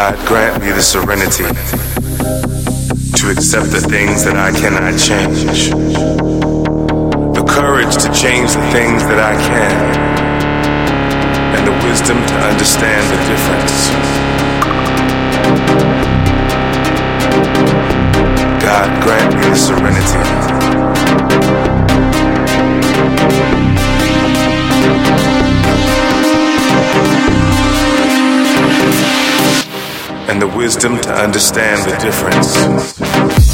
God grant me the serenity to accept the things that I cannot change, the courage to change the things that I can, and the wisdom to understand the difference. and the wisdom to understand the difference.